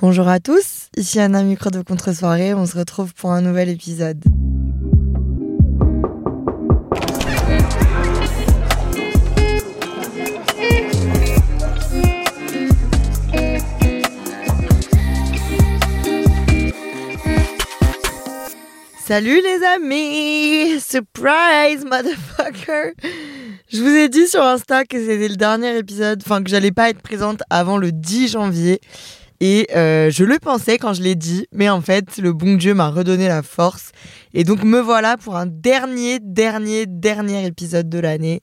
Bonjour à tous, ici Anna Micro de Contre-soirée, on se retrouve pour un nouvel épisode. Salut les amis Surprise, motherfucker Je vous ai dit sur Insta que c'était le dernier épisode, enfin que j'allais pas être présente avant le 10 janvier. Et euh, je le pensais quand je l'ai dit, mais en fait, le bon Dieu m'a redonné la force. Et donc me voilà pour un dernier, dernier, dernier épisode de l'année.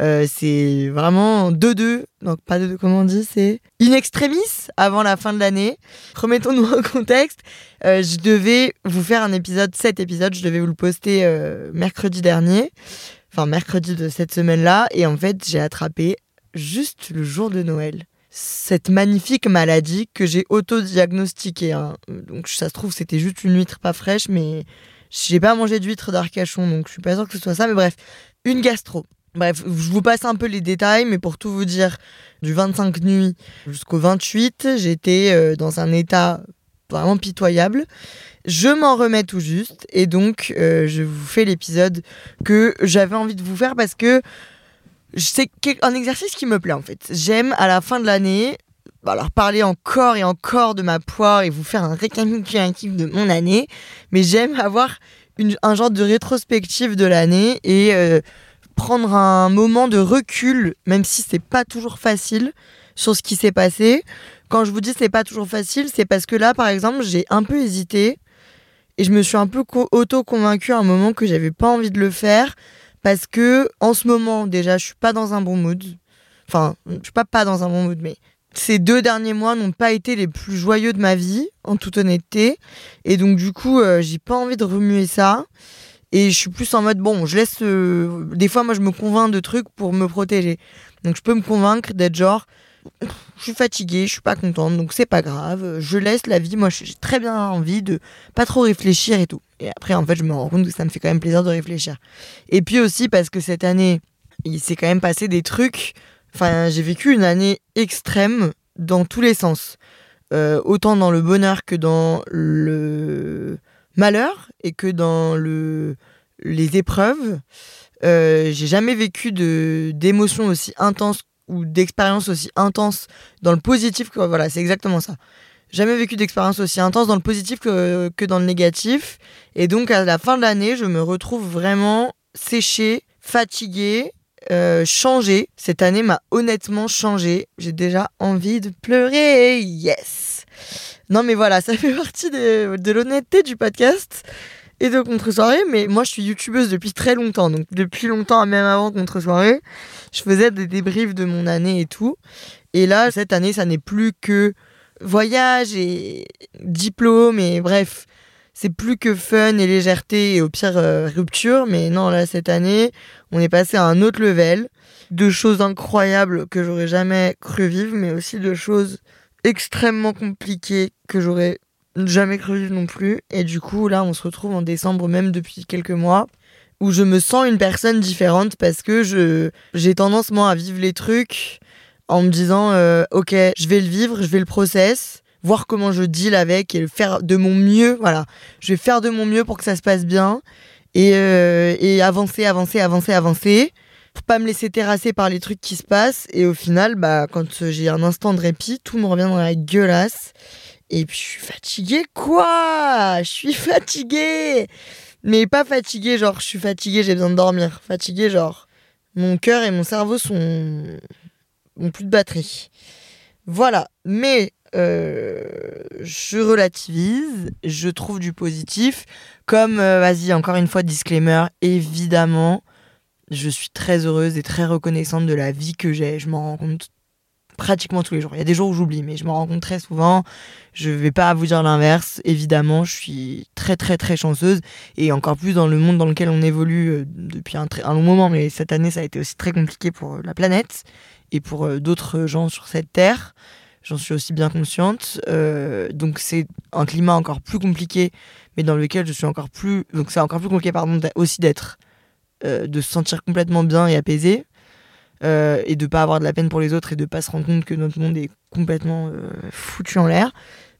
Euh, c'est vraiment 2-2, donc pas 2-2, comment on dit, c'est in extremis avant la fin de l'année. Remettons-nous en contexte. Euh, je devais vous faire un épisode, cet épisode, je devais vous le poster mercredi dernier, enfin mercredi de cette semaine-là, et en fait, j'ai attrapé juste le jour de Noël cette magnifique maladie que j'ai auto-diagnostiquée. Hein. Donc ça se trouve, c'était juste une huître pas fraîche, mais j'ai pas mangé d'huître d'Arcachon, donc je suis pas sûre que ce soit ça. Mais bref, une gastro. Bref, je vous passe un peu les détails, mais pour tout vous dire, du 25 nuit jusqu'au 28, j'étais euh, dans un état vraiment pitoyable. Je m'en remets tout juste, et donc euh, je vous fais l'épisode que j'avais envie de vous faire parce que c'est un exercice qui me plaît en fait. J'aime à la fin de l'année bah, alors parler encore et encore de ma poire et vous faire un récapitulatif de mon année, mais j'aime avoir un genre de rétrospective de l'année et euh, prendre un moment de recul, même si c'est pas toujours facile, sur ce qui s'est passé. Quand je vous dis c'est pas toujours facile, c'est parce que là, par exemple, j'ai un peu hésité et je me suis un peu auto-convaincue à un moment que j'avais pas envie de le faire parce que en ce moment déjà je suis pas dans un bon mood. Enfin, je suis pas pas dans un bon mood, mais ces deux derniers mois n'ont pas été les plus joyeux de ma vie, en toute honnêteté. Et donc du coup, euh, j'ai pas envie de remuer ça. Et je suis plus en mode bon, je laisse. Euh, des fois, moi, je me convainc de trucs pour me protéger. Donc je peux me convaincre d'être genre, je suis fatiguée, je suis pas contente, donc c'est pas grave. Je laisse la vie. Moi, j'ai très bien envie de pas trop réfléchir et tout. Et après, en fait, je me rends compte que ça me fait quand même plaisir de réfléchir. Et puis aussi parce que cette année, il s'est quand même passé des trucs. Enfin, j'ai vécu une année extrême dans tous les sens. Euh, autant dans le bonheur que dans le malheur et que dans le, les épreuves. Euh, j'ai jamais vécu d'émotions aussi intenses ou d'expériences aussi intenses dans le positif que voilà, c'est exactement ça jamais vécu d'expérience aussi intense dans le positif que, que dans le négatif. Et donc, à la fin de l'année, je me retrouve vraiment séchée, fatiguée, euh, changée. Cette année m'a honnêtement changé. J'ai déjà envie de pleurer. Yes! Non, mais voilà, ça fait partie de l'honnêteté du podcast et de contre-soirée. Mais moi, je suis youtubeuse depuis très longtemps. Donc, depuis longtemps, même avant contre-soirée, je faisais des débriefs de mon année et tout. Et là, cette année, ça n'est plus que voyage et diplôme et bref, c'est plus que fun et légèreté et au pire euh, rupture. Mais non, là, cette année, on est passé à un autre level. De choses incroyables que j'aurais jamais cru vivre, mais aussi de choses extrêmement compliquées que j'aurais jamais cru non plus. Et du coup, là, on se retrouve en décembre, même depuis quelques mois, où je me sens une personne différente parce que je j'ai tendance, moi, à vivre les trucs en me disant euh, ok je vais le vivre je vais le process voir comment je deal avec et faire de mon mieux voilà. Je vais faire de mon mieux pour que ça se passe bien et, euh, et avancer avancer avancer avancer pour pas me laisser terrasser par les trucs qui se passent. Et au final bah quand j'ai un instant de répit tout me revient dans la gueulasse et puis je suis fatiguée quoi? Je suis fatiguée mais pas fatiguée genre je suis fatiguée j'ai besoin de dormir fatiguée genre mon cœur et mon cerveau sont plus de batterie. Voilà, mais euh, je relativise, je trouve du positif. Comme, euh, vas-y, encore une fois, disclaimer, évidemment, je suis très heureuse et très reconnaissante de la vie que j'ai. Je m'en rends compte pratiquement tous les jours. Il y a des jours où j'oublie, mais je m'en rends compte très souvent. Je vais pas vous dire l'inverse. Évidemment, je suis très très très chanceuse et encore plus dans le monde dans lequel on évolue euh, depuis un, un long moment. Mais cette année, ça a été aussi très compliqué pour la planète et pour euh, d'autres gens sur cette terre. J'en suis aussi bien consciente. Euh, donc c'est un climat encore plus compliqué, mais dans lequel je suis encore plus. Donc c'est encore plus compliqué, pardon, aussi d'être. Euh, de se sentir complètement bien et apaisé. Et de pas avoir de la peine pour les autres et de pas se rendre compte que notre monde est complètement foutu en l'air.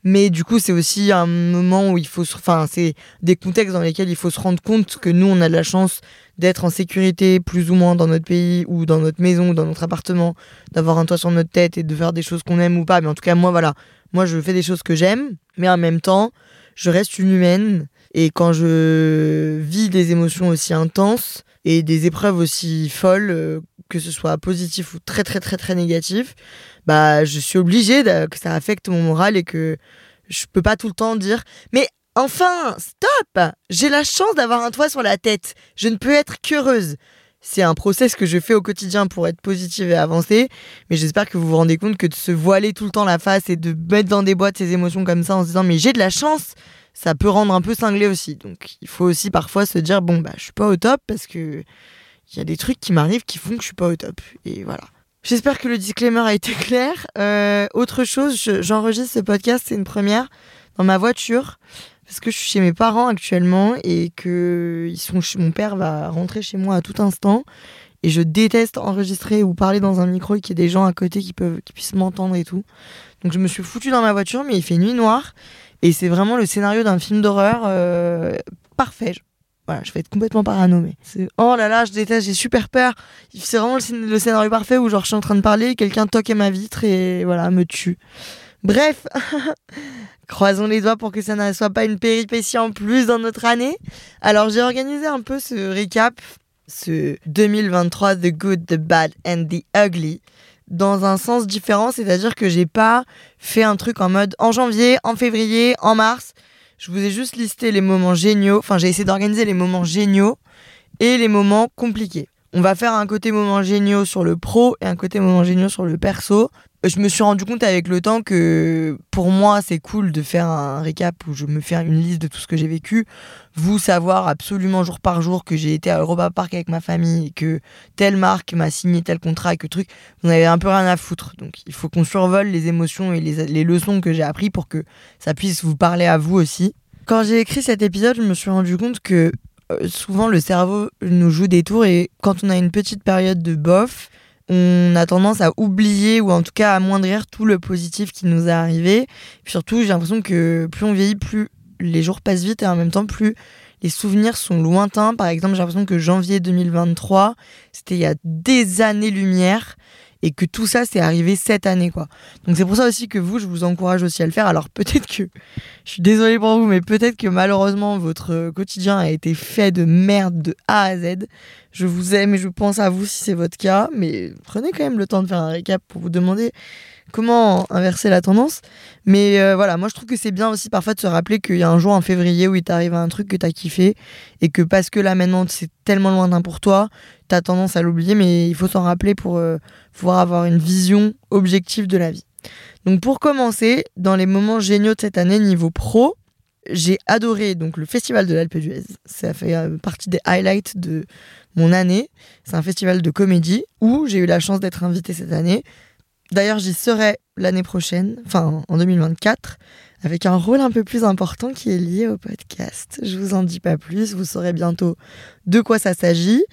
Mais du coup, c'est aussi un moment où il faut, enfin, c'est des contextes dans lesquels il faut se rendre compte que nous, on a de la chance d'être en sécurité plus ou moins dans notre pays ou dans notre maison ou dans notre appartement, d'avoir un toit sur notre tête et de faire des choses qu'on aime ou pas. Mais en tout cas, moi, voilà, moi, je fais des choses que j'aime, mais en même temps, je reste une humaine. Et quand je vis des émotions aussi intenses et des épreuves aussi folles, euh, que ce soit positif ou très très très très négatif, bah je suis obligée que ça affecte mon moral et que je peux pas tout le temps dire. Mais enfin stop! J'ai la chance d'avoir un toit sur la tête. Je ne peux être qu'heureuse. C'est un process que je fais au quotidien pour être positive et avancer mais j'espère que vous vous rendez compte que de se voiler tout le temps la face et de mettre dans des boîtes ses émotions comme ça en se disant mais j'ai de la chance ça peut rendre un peu cinglé aussi donc il faut aussi parfois se dire bon bah je suis pas au top parce que il y a des trucs qui m'arrivent qui font que je suis pas au top et voilà J'espère que le disclaimer a été clair. Euh, autre chose, j'enregistre ce podcast, c'est une première, dans ma voiture, parce que je suis chez mes parents actuellement et que mon père va rentrer chez moi à tout instant. Et je déteste enregistrer ou parler dans un micro et qu'il y ait des gens à côté qui, peuvent, qui puissent m'entendre et tout. Donc je me suis foutu dans ma voiture, mais il fait nuit noire. Et c'est vraiment le scénario d'un film d'horreur euh, parfait. Voilà, je vais être complètement parano, mais oh là là, je déteste, j'ai super peur. C'est vraiment le, scénario parfait où genre je suis en train de parler, quelqu'un toque à ma vitre et voilà, me tue. Bref, croisons les doigts pour que ça ne soit pas une péripétie en plus dans notre année. Alors j'ai organisé un peu ce récap, ce 2023 The Good, The Bad and The Ugly dans un sens différent, c'est-à-dire que j'ai pas fait un truc en mode en janvier, en février, en mars. Je vous ai juste listé les moments géniaux. Enfin, j'ai essayé d'organiser les moments géniaux et les moments compliqués. On va faire un côté moments géniaux sur le pro et un côté moments géniaux sur le perso je me suis rendu compte avec le temps que pour moi c'est cool de faire un récap où je me fais une liste de tout ce que j'ai vécu. Vous savoir absolument jour par jour que j'ai été à Europa Park avec ma famille et que telle marque m'a signé tel contrat et que truc, vous avez un peu rien à foutre. Donc il faut qu'on survole les émotions et les, les leçons que j'ai appris pour que ça puisse vous parler à vous aussi. Quand j'ai écrit cet épisode, je me suis rendu compte que euh, souvent le cerveau nous joue des tours et quand on a une petite période de bof, on a tendance à oublier ou en tout cas à amoindrir tout le positif qui nous est arrivé. surtout, j'ai l'impression que plus on vieillit, plus les jours passent vite et en même temps, plus les souvenirs sont lointains. Par exemple, j'ai l'impression que janvier 2023, c'était il y a des années-lumière et que tout ça c'est arrivé cette année quoi. Donc c'est pour ça aussi que vous je vous encourage aussi à le faire. Alors peut-être que je suis désolée pour vous mais peut-être que malheureusement votre quotidien a été fait de merde de A à Z. Je vous aime et je pense à vous si c'est votre cas mais prenez quand même le temps de faire un récap pour vous demander comment inverser la tendance. Mais euh, voilà, moi je trouve que c'est bien aussi parfois de se rappeler qu'il y a un jour en février où il t'arrive un truc que t'as kiffé et que parce que là maintenant c'est tellement lointain pour toi, t'as tendance à l'oublier, mais il faut s'en rappeler pour euh, pouvoir avoir une vision objective de la vie. Donc pour commencer, dans les moments géniaux de cette année niveau pro, j'ai adoré donc le festival de l'Alpe d'Huez. Ça fait euh, partie des highlights de mon année. C'est un festival de comédie où j'ai eu la chance d'être invitée cette année. D'ailleurs, j'y serai l'année prochaine, enfin en 2024, avec un rôle un peu plus important qui est lié au podcast. Je vous en dis pas plus, vous saurez bientôt de quoi ça s'agit.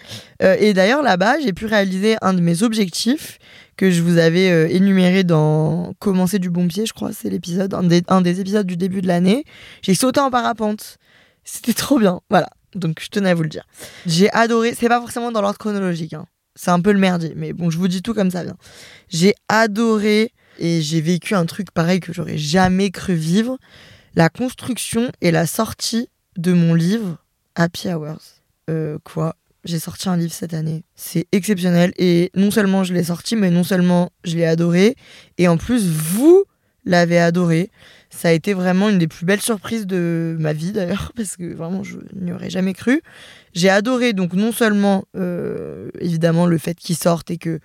Euh, et d'ailleurs, là-bas, j'ai pu réaliser un de mes objectifs que je vous avais euh, énuméré dans Commencer du bon pied, je crois, c'est l'épisode, un des, épisodes du début de l'année. J'ai sauté en parapente. C'était trop bien, voilà. Donc je tenais à vous le dire. J'ai adoré, c'est pas forcément dans l'ordre chronologique, hein c'est un peu le merdier. Mais bon, je vous dis tout comme ça vient. J'ai adoré et j'ai vécu un truc pareil que j'aurais jamais cru vivre. La construction et la sortie de mon livre Happy Hours. Euh, quoi? J'ai sorti un livre cette année. C'est exceptionnel. Et non seulement je l'ai sorti, mais non seulement je l'ai adoré. Et en plus, vous l'avez adoré. Ça a été vraiment une des plus belles surprises de ma vie d'ailleurs, parce que vraiment je n'y aurais jamais cru. J'ai adoré donc non seulement euh, évidemment le fait qu'il sorte et que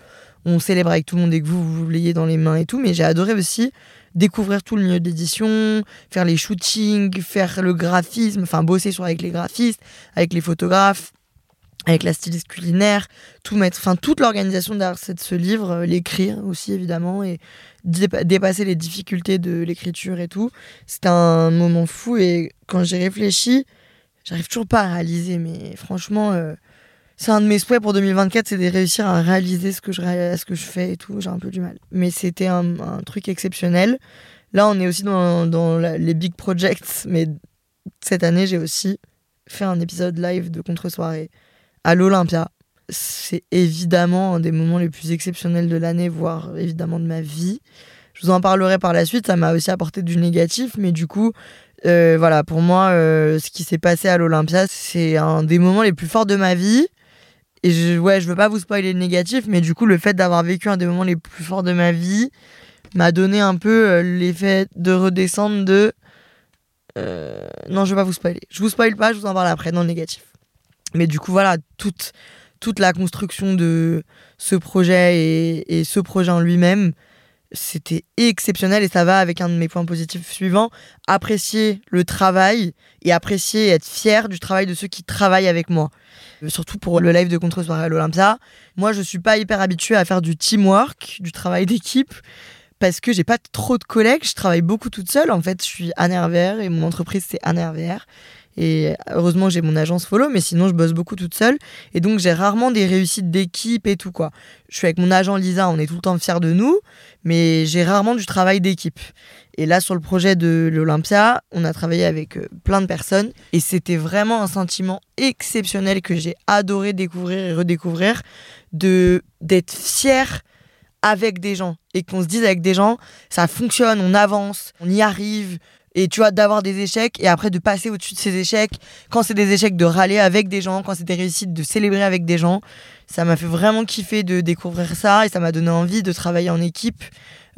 on célèbre avec tout le monde et que vous vous l'ayez dans les mains et tout, mais j'ai adoré aussi découvrir tout le milieu d'édition, faire les shootings, faire le graphisme, enfin bosser sur avec les graphistes, avec les photographes, avec la styliste culinaire, tout mettre, enfin toute l'organisation derrière ce livre, euh, l'écrire aussi évidemment et dépasser les difficultés de l'écriture et tout. C'était un moment fou et quand j'ai réfléchi, j'arrive toujours pas à réaliser, mais franchement, euh, c'est un de mes souhaits pour 2024, c'est de réussir à réaliser ce que je, fais et tout. J'ai un peu du mal, mais c'était un, truc exceptionnel. Là, on est aussi dans, dans les big projects, mais cette année, j'ai aussi fait un épisode live de contre-soirée à l'Olympia. C'est évidemment un des moments les plus exceptionnels de l'année, voire évidemment de ma vie. Je vous en parlerai par la suite, ça m'a aussi apporté du négatif, mais du coup, euh, voilà, pour moi, euh, ce qui s'est passé à l'Olympia, c'est un des moments les plus forts de ma vie. Et je, ouais, je veux pas vous spoiler le négatif, mais du coup, le fait d'avoir vécu un des moments les plus forts de ma vie m'a donné un peu euh, l'effet de redescendre de. non, je veux pas vous spoiler. Je vous spoil pas, je vous en parle après dans le négatif. Mais du coup, voilà, toute, toute la construction de ce projet et, et ce projet en lui-même, c'était exceptionnel et ça va avec un de mes points positifs suivants. Apprécier le travail et apprécier et être fier du travail de ceux qui travaillent avec moi. Euh, surtout pour le live de contre soirée à l'Olympia. Moi je suis pas hyper habituée à faire du teamwork du travail d'équipe parce que j'ai pas trop de collègues. Je travaille beaucoup toute seule en fait. Je suis Anne et mon entreprise c'est Anne et heureusement, j'ai mon agence follow, mais sinon, je bosse beaucoup toute seule. Et donc, j'ai rarement des réussites d'équipe et tout, quoi. Je suis avec mon agent Lisa, on est tout le temps fiers de nous, mais j'ai rarement du travail d'équipe. Et là, sur le projet de l'Olympia, on a travaillé avec euh, plein de personnes et c'était vraiment un sentiment exceptionnel que j'ai adoré découvrir et redécouvrir de d'être fier avec des gens et qu'on se dise avec des gens, ça fonctionne, on avance, on y arrive, et tu vois d'avoir des échecs et après de passer au-dessus de ces échecs quand c'est des échecs de râler avec des gens quand c'est des réussites de célébrer avec des gens ça m'a fait vraiment kiffer de découvrir ça et ça m'a donné envie de travailler en équipe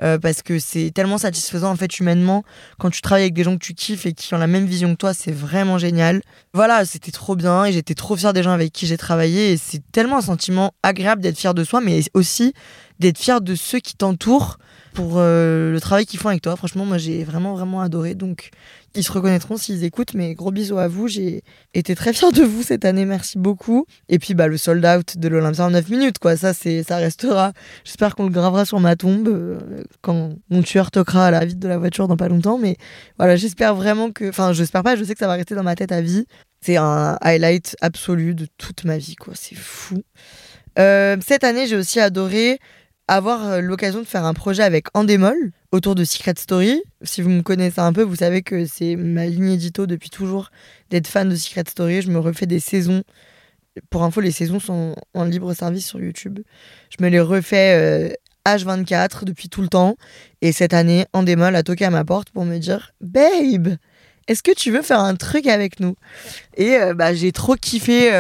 euh, parce que c'est tellement satisfaisant en fait humainement quand tu travailles avec des gens que tu kiffes et qui ont la même vision que toi c'est vraiment génial. Voilà c'était trop bien et j'étais trop fière des gens avec qui j'ai travaillé et c'est tellement un sentiment agréable d'être fier de soi mais aussi d'être fier de ceux qui t'entourent pour euh, le travail qu'ils font avec toi. Franchement, moi, j'ai vraiment, vraiment adoré. Donc, ils se reconnaîtront s'ils écoutent. Mais gros bisous à vous. J'ai été très fière de vous cette année. Merci beaucoup. Et puis, bah, le sold out de l'Olympia en 9 minutes, quoi. Ça, c'est, ça restera. J'espère qu'on le gravera sur ma tombe euh, quand mon tueur toquera à la vitre de la voiture dans pas longtemps. Mais voilà, j'espère vraiment que. Enfin, j'espère pas. Je sais que ça va rester dans ma tête à vie. C'est un highlight absolu de toute ma vie, quoi. C'est fou. Euh, cette année, j'ai aussi adoré avoir euh, l'occasion de faire un projet avec Endemol autour de Secret Story. Si vous me connaissez un peu, vous savez que c'est ma ligne édito depuis toujours d'être fan de Secret Story. Je me refais des saisons. Pour info, les saisons sont en libre service sur YouTube. Je me les refais H24 euh, depuis tout le temps. Et cette année, Endemol a toqué à ma porte pour me dire Babe, est-ce que tu veux faire un truc avec nous? Et euh, bah, j'ai trop kiffé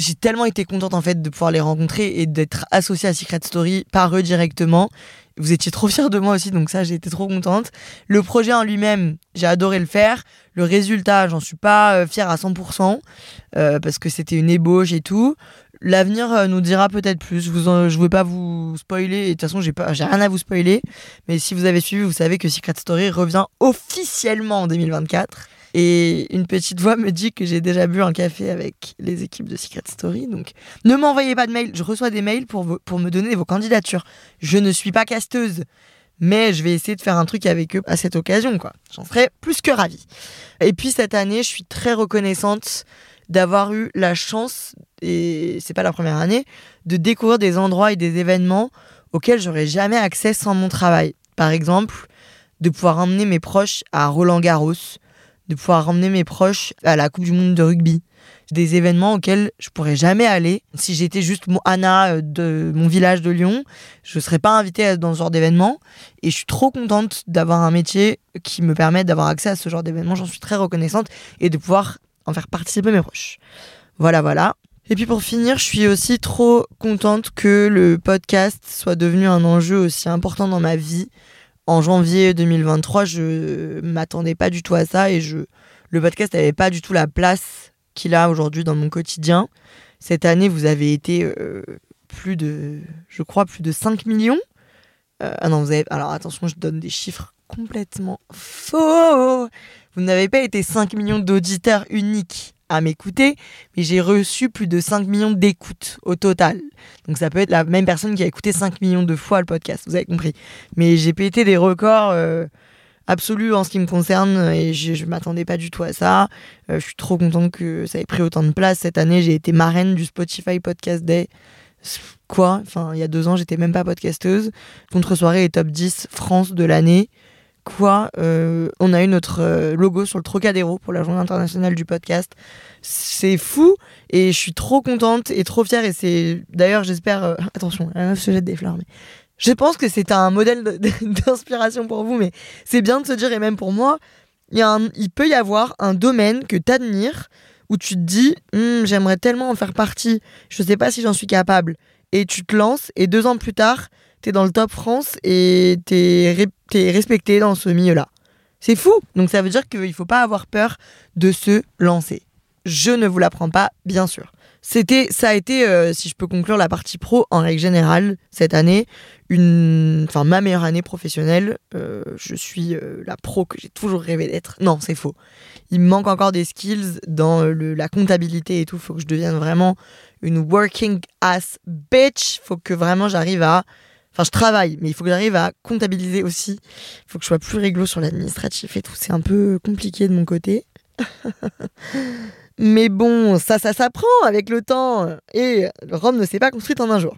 j'ai tellement été contente en fait de pouvoir les rencontrer et d'être associée à Secret Story par eux directement. Vous étiez trop fiers de moi aussi, donc ça j'ai été trop contente. Le projet en lui-même, j'ai adoré le faire. Le résultat, j'en suis pas euh, fière à 100% euh, parce que c'était une ébauche et tout. L'avenir euh, nous dira peut-être plus. Je ne veux pas vous spoiler. De toute façon, pas, j'ai rien à vous spoiler. Mais si vous avez suivi, vous savez que Secret Story revient officiellement en 2024. Et une petite voix me dit que j'ai déjà bu un café avec les équipes de Secret Story. Donc ne m'envoyez pas de mail. Je reçois des mails pour, pour me donner vos candidatures. Je ne suis pas casteuse. Mais je vais essayer de faire un truc avec eux à cette occasion, quoi. J'en serais plus que ravie. Et puis cette année, je suis très reconnaissante d'avoir eu la chance, et c'est pas la première année, de découvrir des endroits et des événements auxquels j'aurais jamais accès sans mon travail. Par exemple, de pouvoir emmener mes proches à Roland Garros, de pouvoir emmener mes proches à la Coupe du Monde de rugby. Des événements auxquels je pourrais jamais aller. Si j'étais juste Anna euh, de mon village de Lyon, je ne serais pas invitée dans ce genre d'événement. Et je suis trop contente d'avoir un métier qui me permet d'avoir accès à ce genre d'événement. J'en suis très reconnaissante et de pouvoir en faire participer mes proches. Voilà, voilà. Et puis pour finir, je suis aussi trop contente que le podcast soit devenu un enjeu aussi important dans ma vie en janvier 2023, je m'attendais pas du tout à ça et je, le podcast n'avait pas du tout la place qu'il a aujourd'hui dans mon quotidien. Cette année, vous avez été euh, plus de, je crois, plus de 5 millions. Euh, ah non, vous avez. Alors attention, je donne des chiffres complètement faux. Vous n'avez pas été 5 millions d'auditeurs uniques à m'écouter, mais j'ai reçu plus de 5 millions d'écoutes au total. Donc ça peut être la même personne qui a écouté 5 millions de fois le podcast, vous avez compris. Mais j'ai pété des records euh, absolus en ce qui me concerne et je, ne m'attendais pas du tout à ça. Euh, je suis trop contente que ça ait pris autant de place. Cette année, j'ai été marraine du Spotify Podcast Day. Quoi? Enfin, il y a deux ans, j'étais même pas podcasteuse. Contre-soirée et top 10 France de l'année quoi, on a eu notre logo sur le Trocadéro pour la journée internationale du podcast. C'est fou et je suis trop contente et trop fière. Et c'est d'ailleurs, j'espère. attention, la meuf se jette des fleurs, mais je pense que c'est un modèle d'inspiration pour vous, mais c'est bien de se dire, et même pour moi, il, y a il peut y avoir un domaine que tu admires où tu te dis, hm, j'aimerais tellement en faire partie, je sais pas si j'en suis capable. Et tu te lances, et deux ans plus tard, tu es dans le top France et tu es, respecté dans ce milieu-là. C'est fou. Donc ça veut dire qu'il ne faut pas avoir peur de se lancer. Je ne vous l'apprends pas, bien sûr. C'était, ça a été, euh, si je peux conclure la partie pro en règle générale cette année, une, enfin ma meilleure année professionnelle. Euh, je suis euh, la pro que j'ai toujours rêvé d'être. Non, c'est faux. Il me manque encore des skills dans la comptabilité et tout. Il faut que je devienne vraiment une working ass bitch. Faut que vraiment j'arrive à, je travaille, mais il faut que j'arrive à comptabiliser aussi. Il faut que je sois plus réglo sur l'administratif et tout. C'est un peu compliqué de mon côté. Mais bon, ça, ça s'apprend avec le temps. Et Rome ne s'est pas construite en un jour.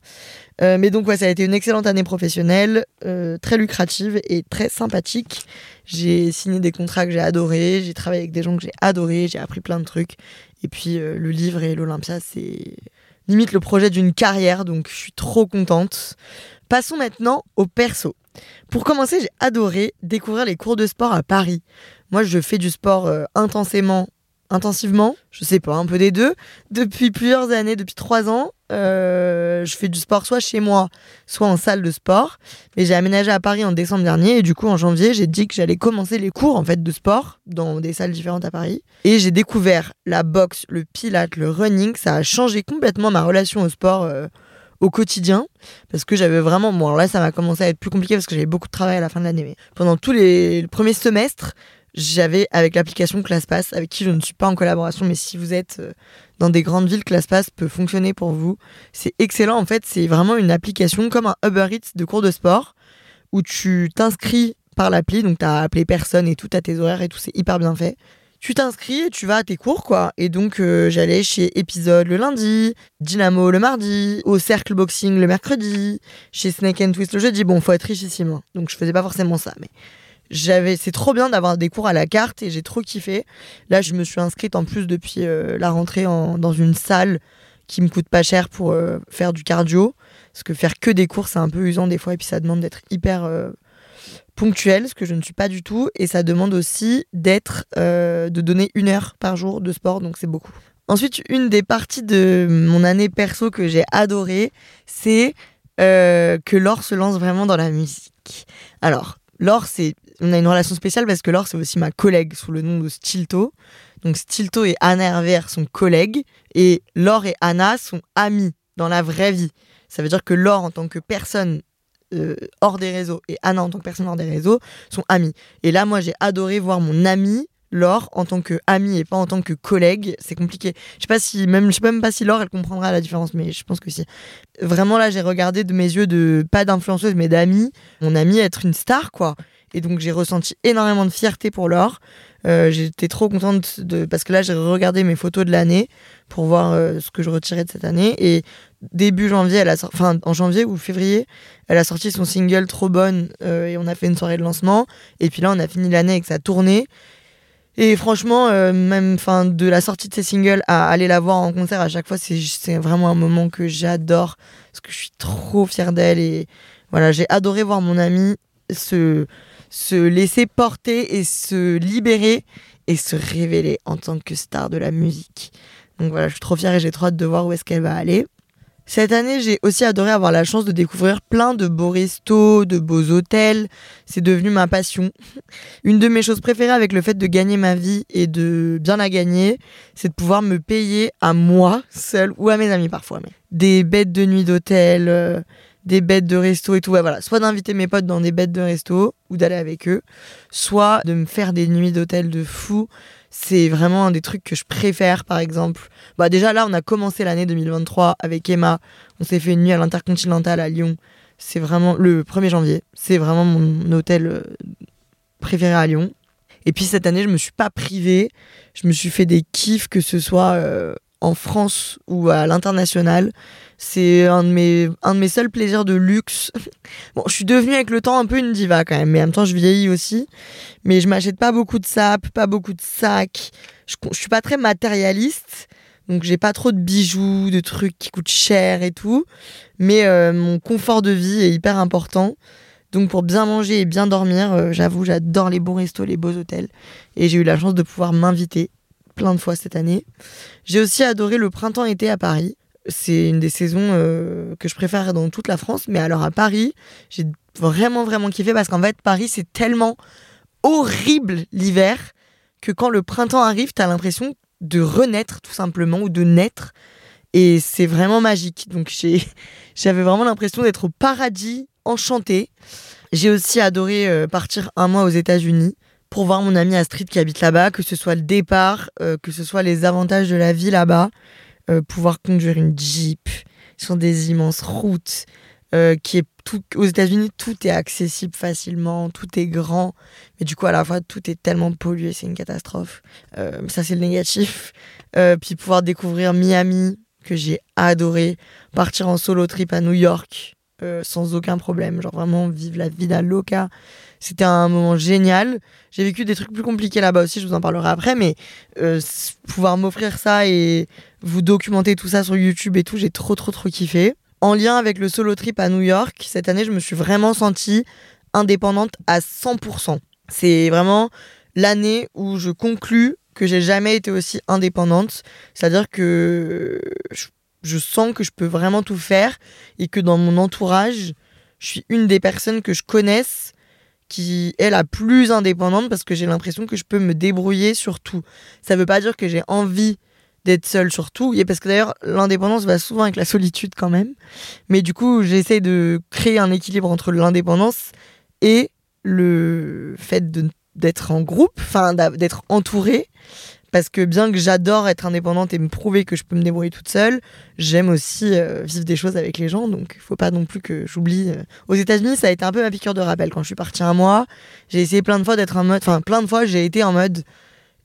Euh, mais donc, ouais, ça a été une excellente année professionnelle, euh, très lucrative et très sympathique. J'ai signé des contrats que j'ai adorés, j'ai travaillé avec des gens que j'ai adorés, j'ai appris plein de trucs. Et puis, euh, le livre et l'Olympia, c'est limite le projet d'une carrière, donc je suis trop contente. Passons maintenant au perso. Pour commencer, j'ai adoré découvrir les cours de sport à Paris. Moi, je fais du sport intensément intensivement, je sais pas, un peu des deux, depuis plusieurs années, depuis trois ans. Euh, je fais du sport soit chez moi, soit en salle de sport. Et j'ai aménagé à Paris en décembre dernier et du coup en janvier j'ai dit que j'allais commencer les cours en fait de sport dans des salles différentes à Paris. Et j'ai découvert la boxe, le pilate, le running. Ça a changé complètement ma relation au sport. Euh, au quotidien parce que j'avais vraiment bon alors là ça m'a commencé à être plus compliqué parce que j'avais beaucoup de travail à la fin de l'année mais pendant tous les premiers semestres j'avais avec l'application ClassPass, avec qui je ne suis pas en collaboration, mais si vous êtes euh, dans des grandes villes, ClassPass peut fonctionner pour vous. C'est excellent, en fait, c'est vraiment une application comme un Uber Eats de cours de sport, où tu t'inscris par l'appli, donc tu as appelé personne et tout, à tes horaires et tout, c'est hyper bien fait. Tu t'inscris et tu vas à tes cours, quoi. Et donc, euh, j'allais chez Épisode le lundi, Dynamo le mardi, au Cercle Boxing le mercredi, chez Snake and Twist le jeudi. Bon, faut être richissime, donc je faisais pas forcément ça, mais j'avais c'est trop bien d'avoir des cours à la carte et j'ai trop kiffé. Là, je me suis inscrite en plus depuis euh, la rentrée dans une salle qui me coûte pas cher pour euh, faire du cardio parce que faire que des cours, c'est un peu usant des fois et puis ça demande d'être hyper euh, ponctuel, ce que je ne suis pas du tout et ça demande aussi d'être de donner une heure par jour de sport donc c'est beaucoup. Ensuite, une des parties de mon année perso que j'ai adoré, c'est que Laure se lance vraiment dans la musique. Alors, Laure, c'est on a une relation spéciale parce que Laure, c'est aussi ma collègue sous le nom de Stilto. Donc Stilto et Anna Hervé sont collègues et Laure et Anna sont amies dans la vraie vie. Ça veut dire que Laure, en tant que personne euh, hors des réseaux, et Anna, en tant que personne hors des réseaux, sont amies. Et là, moi, j'ai adoré voir mon amie Laure en tant que amie et pas en tant que collègue, c'est compliqué. Je sais pas si même je sais même pas si Laure elle comprendra la différence mais je pense que si. Vraiment là, j'ai regardé de mes yeux de pas d'influenceuse mais d'amis, mon amie être une star quoi. Et donc j'ai ressenti énormément de fierté pour Laure. Euh, j'étais trop contente de parce que là j'ai regardé mes photos de l'année pour voir euh, ce que je retirais de cette année. Et début janvier elle a enfin en janvier ou février elle a sorti son single trop bonne euh, et on a fait une soirée de lancement. Et puis là on a fini l'année avec sa tournée. Et franchement même fin de la sortie de ses singles à aller la voir en concert à chaque fois c'est vraiment un moment que j'adore parce que je suis trop fière d'elle. Et voilà j'ai adoré voir mon amie se se laisser porter et se libérer et se révéler en tant que star de la musique. Donc voilà, je suis trop fière et j'ai trop hâte de voir où est-ce qu'elle va aller. Cette année, j'ai aussi adoré avoir la chance de découvrir plein de beaux restos, de beaux hôtels. C'est devenu ma passion. Une de mes choses préférées avec le fait de gagner ma vie et de bien la gagner, c'est de pouvoir me payer à moi seule ou à mes amis parfois. Des bêtes de nuit d'hôtel, euh, des bêtes de resto et tout. voilà. Soit d'inviter mes potes dans des bêtes de resto ou d'aller avec eux, soit de me faire des nuits d'hôtel de fou. C'est vraiment un des trucs que je préfère, par exemple. Bah, déjà, là, on a commencé l'année 2023 avec Emma. On s'est fait une nuit à l'Intercontinental à Lyon. C'est vraiment le 1er janvier. C'est vraiment mon hôtel euh, préféré à Lyon. Et puis cette année, je me suis pas privée. Je me suis fait des kiffs, que ce soit euh, en France ou à l'international. C'est un, de mes, un de mes seuls plaisirs de luxe. bon, je suis devenue avec le temps un peu une diva quand même, mais en même temps je vieillis aussi. Mais je m'achète pas beaucoup de sapes, pas beaucoup de sacs. Je, je suis pas très matérialiste. Donc j'ai pas trop de bijoux, de trucs qui coûtent cher et tout. Mais euh, mon confort de vie est hyper important. Donc pour bien manger et bien dormir, euh, j'avoue, j'adore les bons restos, les beaux hôtels. Et j'ai eu la chance de pouvoir m'inviter plein de fois cette année. J'ai aussi adoré le printemps-été à Paris c'est une des saisons euh, que je préfère dans toute la France. Mais alors à Paris, j'ai vraiment, vraiment kiffé parce qu'en fait, Paris, c'est tellement horrible l'hiver que quand le printemps arrive, t'as l'impression de renaître tout simplement ou de naître. Et c'est vraiment magique. Donc j'avais vraiment l'impression d'être au paradis enchanté. J'ai aussi adoré euh, partir un mois aux États-Unis pour voir mon amie Astrid qui habite là-bas, que ce soit le départ, euh, que ce soit les avantages de la vie là-bas. Euh, pouvoir conduire une Jeep sur des immenses routes, euh, qui est tout, aux États-Unis, tout est accessible facilement, tout est grand, mais du coup, à la fois, tout est tellement pollué, c'est une catastrophe. Euh, ça, c'est le négatif. puis pouvoir découvrir Miami, que j'ai adoré, partir en solo trip à New York, sans aucun problème, genre vraiment vivre la vida loca. C'était un moment génial. J'ai vécu des trucs plus compliqués là-bas aussi, je vous en parlerai après, mais pouvoir m'offrir ça et vous documenter tout ça sur YouTube et tout. J'ai trop, trop, trop kiffé. En lien avec le solo trip à New York, cette année, je me suis vraiment sentie indépendante à 100%. C'est vraiment l'année où je conclus que j'ai jamais été aussi indépendante. C'est-à-dire que je, sens que je peux vraiment tout faire et que dans mon entourage, je suis une des personnes que je connaisse qui est la plus indépendante parce que j'ai l'impression que je peux me débrouiller sur tout. Ça veut pas dire que j'ai envie d'être seul surtout. Et parce que d'ailleurs, l'indépendance va souvent avec la solitude quand même. Mais du coup, j'essaie de créer un équilibre entre l'indépendance et le fait d'être en groupe, enfin d'être entouré. Parce que bien que j'adore être indépendante et me prouver que je peux me débrouiller toute seule, j'aime aussi euh, vivre des choses avec les gens. Donc il faut pas non plus que j'oublie. Euh. Aux États-Unis, ça a été un peu ma piqûre de rappel. Quand je suis partie un mois, j'ai essayé plein de fois d'être en mode. Enfin, plein de fois, j'ai été en mode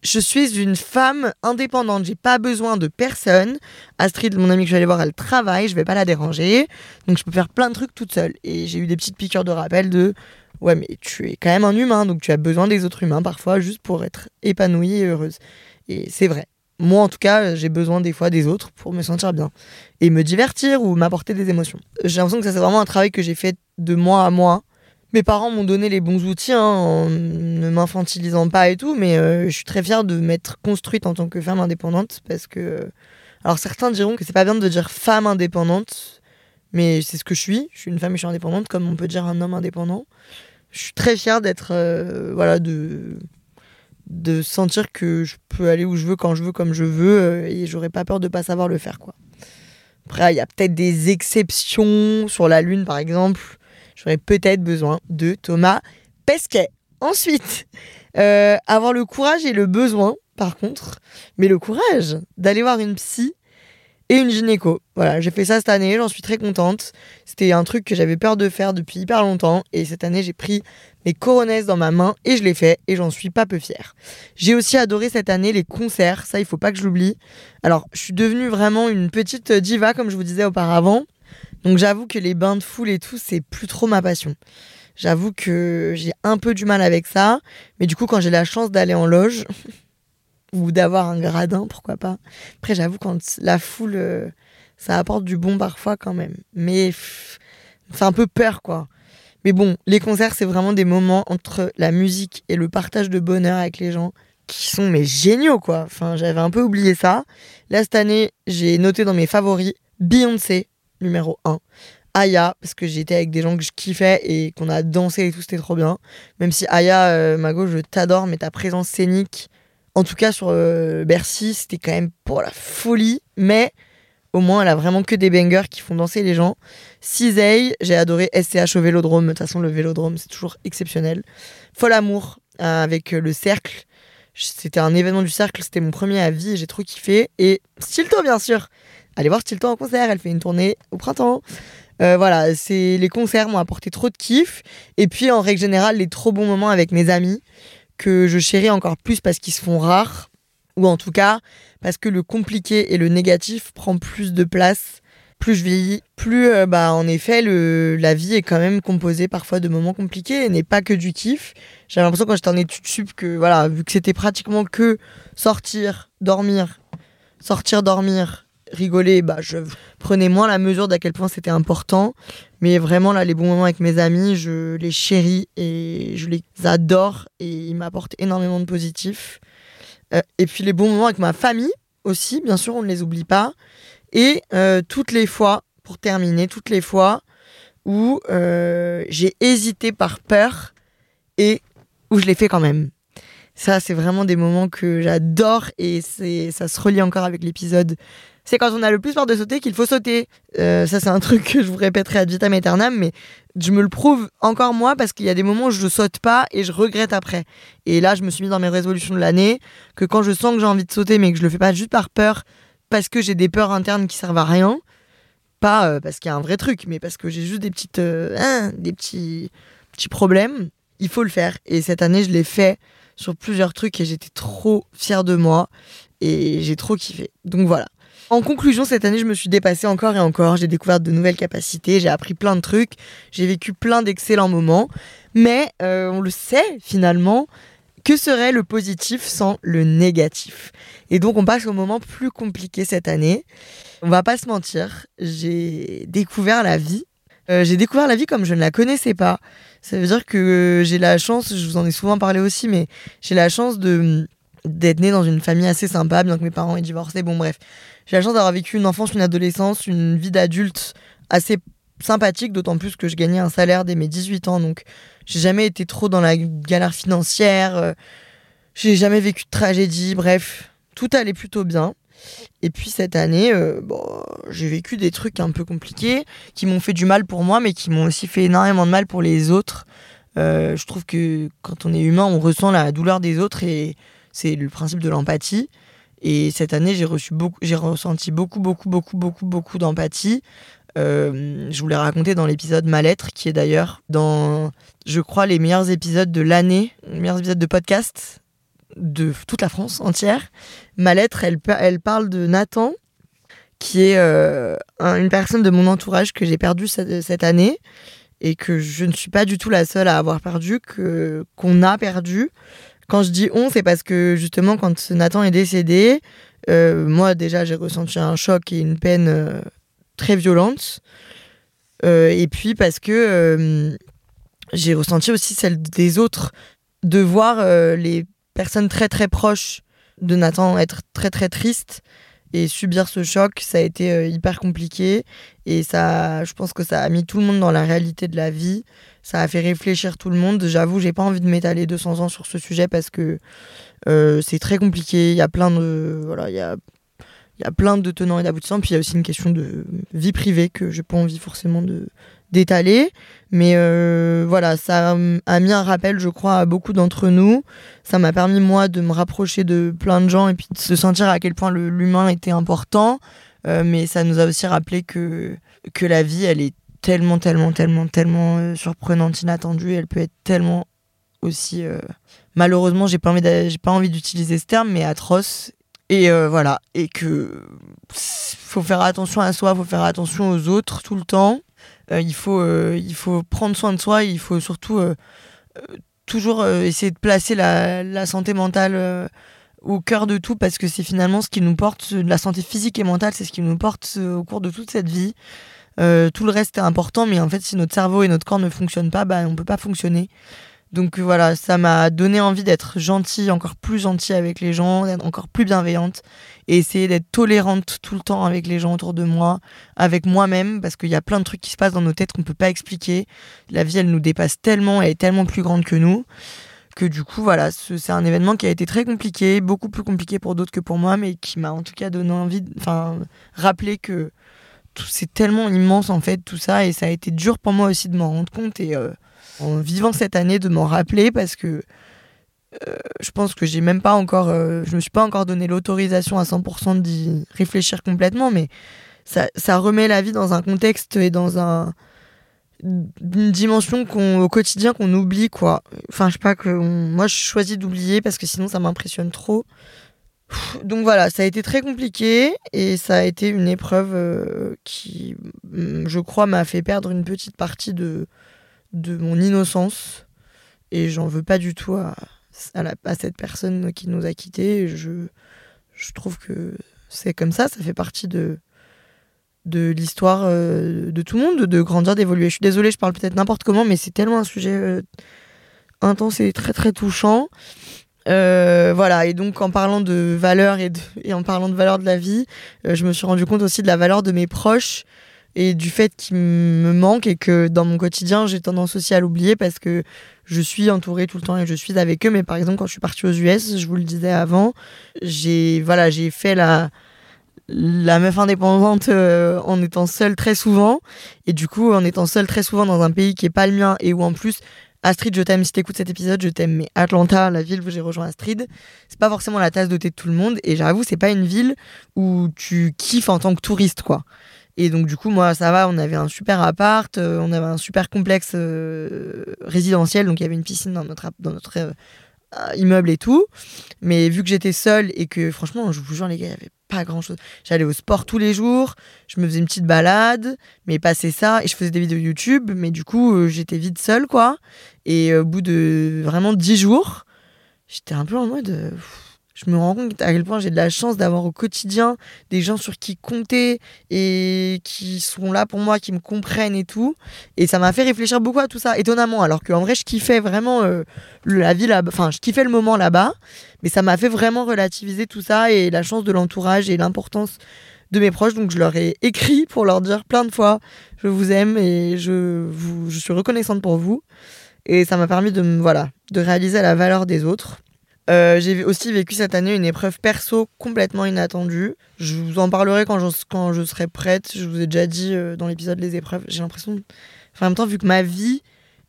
je suis une femme indépendante, j'ai pas besoin de personne. Astrid, mon amie que je vais aller voir, elle travaille, je vais pas la déranger. Donc je peux faire plein de trucs toute seule. Et j'ai eu des petites piqûres de rappel de ouais, mais tu es quand même un humain, donc tu as besoin des autres humains parfois juste pour être épanouie et heureuse. Et c'est vrai. Moi, en tout cas, j'ai besoin des fois des autres pour me sentir bien et me divertir ou m'apporter des émotions. J'ai l'impression que ça, c'est vraiment un travail que j'ai fait de mois à mois mes parents m'ont donné les bons outils hein, en ne m'infantilisant pas et tout, mais euh, je suis très fière de m'être construite en tant que femme indépendante parce que. Alors certains diront que c'est pas bien de dire femme indépendante, mais c'est ce que je suis. Je suis une femme et je suis indépendante, comme on peut dire un homme indépendant. Je suis très fière d'être. Euh, voilà, de de sentir que je peux aller où je veux quand je veux comme je veux euh, et j'aurais pas peur de pas savoir le faire quoi. Après il y a peut-être des exceptions sur la lune par exemple j'aurais peut-être besoin de Thomas Pesquet. Ensuite, euh, avoir le courage et le besoin, par contre, mais le courage d'aller voir une psy et une gynéco. Voilà, j'ai fait ça cette année, j'en suis très contente. C'était un truc que j'avais peur de faire depuis hyper longtemps et cette année j'ai pris mes coronesses dans ma main et je l'ai fait et j'en suis pas peu fière. J'ai aussi adoré cette année les concerts, ça il faut pas que je l'oublie. Alors, je suis devenue vraiment une petite diva comme je vous disais auparavant. Donc j'avoue que les bains de foule et tout, c'est plus trop ma passion. J'avoue que j'ai un peu du mal avec ça. Mais du coup, quand j'ai la chance d'aller en loge ou d'avoir un gradin, pourquoi pas. Après, j'avoue, quand la foule, euh, ça apporte du bon parfois quand même. Mais c'est un peu peur, quoi. Mais bon, les concerts, c'est vraiment des moments entre la musique et le partage de bonheur avec les gens qui sont mais géniaux, quoi. Enfin, j'avais un peu oublié ça. Là, cette année, j'ai noté dans mes favoris Beyoncé, numéro 1. Aya, parce que j'étais avec des gens que je kiffais et qu'on a dansé et tout, c'était trop bien. Même si Aya, euh, Mago, je t'adore, mais ta présence scénique, en tout cas sur euh, Bercy, c'était quand même pour la folie. Mais au moins, elle a vraiment que des bangers qui font danser les gens. Cisey, j'ai adoré SCH au vélodrome. De toute façon, le vélodrome, c'est toujours exceptionnel. Fol Amour, euh, avec le cercle. C'était un événement du cercle, c'était mon premier à vie, j'ai trop kiffé. Et Stilto, bien sûr allez voir Stilton en concert, elle fait une tournée au printemps. Euh, voilà, c'est les concerts m'ont apporté trop de kiff. Et puis en règle générale, les trop bons moments avec mes amis que je chéris encore plus parce qu'ils se font rares. Ou en tout cas, parce que le compliqué et le négatif prend plus de place. Plus je vieillis, plus euh, bah en effet le, la vie est quand même composée parfois de moments compliqués et n'est pas que du kiff. J'avais l'impression quand j'étais en études sup que voilà, vu que c'était pratiquement que sortir, dormir, sortir, dormir, rigoler, bah je prenais moins la mesure d'à quel point c'était important. Mais vraiment là, les bons moments avec mes amis, je les chéris et je les adore et ils m'apportent énormément de positifs. Euh, et puis les bons moments avec ma famille aussi, bien sûr, on ne les oublie pas. Et euh, toutes les fois, pour terminer, toutes les fois où euh, j'ai hésité par peur et où je l'ai fait quand même. Ça, c'est vraiment des moments que j'adore et c'est, ça se relie encore avec l'épisode. C'est quand on a le plus peur de sauter qu'il faut sauter. ça, c'est un truc que je vous répéterai ad vitam aeternam, mais je me le prouve encore moi parce qu'il y a des moments où je saute pas et je regrette après. Et là, je me suis mis dans mes résolutions de l'année que quand je sens que j'ai envie de sauter mais que je le fais pas juste par peur, parce que j'ai des peurs internes qui servent à rien, pas euh, parce qu'il y a un vrai truc, mais parce que j'ai juste des petites, euh, hein, des petits, petits problèmes, il faut le faire. Et cette année, je l'ai fait sur plusieurs trucs et j'étais trop fière de moi et j'ai trop kiffé. Donc voilà. En conclusion, cette année, je me suis dépassée encore et encore. J'ai découvert de nouvelles capacités, j'ai appris plein de trucs, j'ai vécu plein d'excellents moments. Mais euh, on le sait finalement, que serait le positif sans le négatif? Et donc, on passe au moment plus compliqué cette année. On va pas se mentir, j'ai découvert la vie. Euh, j'ai découvert la vie comme je ne la connaissais pas. Ça veut dire que j'ai la chance, je vous en ai souvent parlé aussi, mais j'ai la chance de d'être née dans une famille assez sympa, bien que mes parents aient divorcé. Bon, bref, j'ai la chance d'avoir vécu une enfance, une adolescence, une vie d'adulte assez sympathique, d'autant plus que je gagnais un salaire dès mes 18 ans. Donc, j'ai jamais été trop dans la galère financière. Euh, j'ai jamais vécu de tragédie. Bref, tout allait plutôt bien. Et puis cette année, euh, bon, j'ai vécu des trucs un peu compliqués qui m'ont fait du mal pour moi, mais qui m'ont aussi fait énormément de mal pour les autres. Euh, je trouve que quand on est humain, on ressent la douleur des autres et c'est le principe de l'empathie. Et cette année, j'ai reçu beaucoup, j'ai ressenti beaucoup, beaucoup, beaucoup, beaucoup, beaucoup d'empathie. Euh, je vous l'ai raconté dans l'épisode Ma lettre, qui est d'ailleurs dans, je crois, les meilleurs épisodes de l'année, les meilleurs épisodes de podcast de toute la France entière. Ma lettre, elle, parle de Nathan, qui est euh, une personne de mon entourage que j'ai perdu cette, année et que je ne suis pas du tout la seule à avoir perdu, qu'on a perdu. Quand je dis on, c'est parce que justement, quand Nathan est décédé, euh, moi déjà j'ai ressenti un choc et une peine euh, très violente. Et puis parce que j'ai ressenti aussi celle des autres, de voir les personnes très très proches de Nathan être très très tristes et subir ce choc, ça a été hyper compliqué. Et ça, je pense que ça a mis tout le monde dans la réalité de la vie ça a fait réfléchir tout le monde. J'avoue, j'ai pas envie de m'étaler 200 ans sur ce sujet parce que euh, c'est très compliqué. Il y a plein de voilà, il y a il y a plein de tenants et d'aboutissants. Puis il y a aussi une question de vie privée que j'ai pas envie forcément de d'étaler. Mais euh, voilà, ça a mis un rappel, je crois, à beaucoup d'entre nous. Ça m'a permis, moi, de me rapprocher de plein de gens et puis de se sentir à quel point l'humain était important. Euh, mais ça nous a aussi rappelé que, que la vie, elle est tellement, tellement, tellement, tellement euh, surprenante, inattendue. Elle peut être tellement aussi. Euh, malheureusement, j'ai pas envie, d'utiliser ce terme, mais atroce. Et euh, voilà. Et que faut faire attention à soi, faut faire attention aux autres tout le temps. Il faut, il faut prendre soin de soi. Il faut surtout toujours essayer de placer la, la santé mentale au cœur de tout parce que c'est finalement ce qui nous porte, la santé physique et mentale, c'est ce qui nous porte au cours de toute cette vie. Euh, tout le reste est important, mais en fait, si notre cerveau et notre corps ne fonctionnent pas, bah, on peut pas fonctionner. Donc voilà, ça m'a donné envie d'être gentille, encore plus gentille avec les gens, d'être encore plus bienveillante et essayer d'être tolérante tout le temps avec les gens autour de moi, avec moi-même, parce qu'il y a plein de trucs qui se passent dans nos têtes qu'on peut pas expliquer. La vie, elle nous dépasse tellement, elle est tellement plus grande que nous, que du coup, voilà, c'est un événement qui a été très compliqué, beaucoup plus compliqué pour d'autres que pour moi, mais qui m'a en tout cas donné envie, enfin, rappeler que c'est tellement immense en fait tout ça et ça a été dur pour moi aussi de m'en rendre compte et euh, en vivant cette année de m'en rappeler parce que euh, je pense que j'ai même pas encore euh, je me suis pas encore donné l'autorisation à 100% d'y réfléchir complètement mais ça, remet la vie dans un contexte et dans un une dimension qu'on au quotidien qu'on oublie quoi. Enfin je sais pas que moi je choisis d'oublier parce que sinon ça m'impressionne trop. Donc voilà, ça a été très compliqué et ça a été une épreuve euh, qui, mm, je crois, m'a fait perdre une petite partie de, de mon innocence. Et j'en veux pas du tout à, à, cette personne qui nous a quittés. Je, je trouve que c'est comme ça, ça fait partie de, de l'histoire euh, de tout le monde, de grandir, d'évoluer. Je suis désolée, je parle peut-être n'importe comment, mais c'est tellement un sujet euh, intense et très très touchant. Euh, voilà, et donc en parlant de valeur et, en parlant de valeur de la vie, je me suis rendu compte aussi de la valeur de mes proches et du fait qu'ils me manquent et que dans mon quotidien, j'ai tendance aussi à l'oublier parce que je suis entourée tout le temps et je suis avec eux. Mais par exemple, quand je suis partie aux US, je vous le disais avant, j'ai voilà, fait la, la meuf indépendante euh, en étant seule très souvent. Et du coup, en étant seule très souvent dans un pays qui est pas le mien et où en plus, Astrid, je t'aime, si t'écoutes cet épisode, je t'aime, mais Atlanta, la ville où j'ai rejoint Astrid, c'est pas forcément la tasse de thé de tout le monde. Et j'avoue, c'est pas une ville où tu kiffes en tant que touriste, quoi. Et donc, du coup, moi, ça va, on avait un super appart, euh, on avait un super complexe euh, résidentiel, donc il y avait une piscine dans notre, dans notre immeuble et tout. Mais vu que j'étais seule et que, franchement, je vous jure, les gars, il y avait pas grand chose. J'allais au sport tous les jours, je me faisais une petite balade, mais passé ça, et je faisais des vidéos YouTube, mais du coup, euh, j'étais vite seule, quoi. Et au bout de vraiment dix jours, j'étais un peu en mode. Euh, je me rends compte à quel point j'ai de la chance d'avoir au quotidien des gens sur qui compter et qui sont là pour moi, qui me comprennent et tout. Et ça m'a fait réfléchir beaucoup à tout ça, étonnamment. Alors qu'en vrai, je kiffais vraiment euh, la vie là Enfin, je kiffais le moment là-bas. Mais ça m'a fait vraiment relativiser tout ça et la chance de l'entourage et l'importance de mes proches. Donc je leur ai écrit pour leur dire plein de fois je vous aime et je suis reconnaissante pour vous. Et ça m'a permis de, voilà, de réaliser la valeur des autres. Euh, j'ai aussi vécu cette année une épreuve perso complètement inattendue. Je vous en parlerai quand je, quand je serai prête. Je vous ai déjà dit euh, dans l'épisode les épreuves. J'ai l'impression. en même temps, vu que ma vie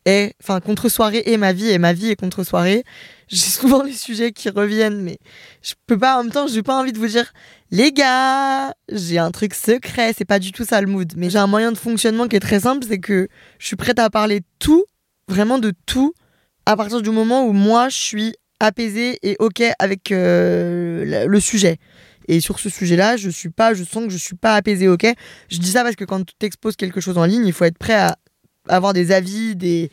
est. Enfin, contre-soirée et ma vie, et ma vie est contre-soirée, j'ai souvent les sujets qui reviennent, mais je peux pas. En même temps, j'ai pas envie de vous dire, les gars, j'ai un truc secret. C'est pas du tout ça le mood. Mais j'ai un moyen de fonctionnement qui est très simple c'est que je suis prête à parler tout, vraiment de tout, à partir du moment où moi je suis apaisé et ok avec euh, le sujet. Et sur ce sujet-là, je suis pas, je sens que je suis pas apaisé, ok? Je dis ça parce que quand tu exposes quelque chose en ligne, il faut être prêt à avoir des avis, des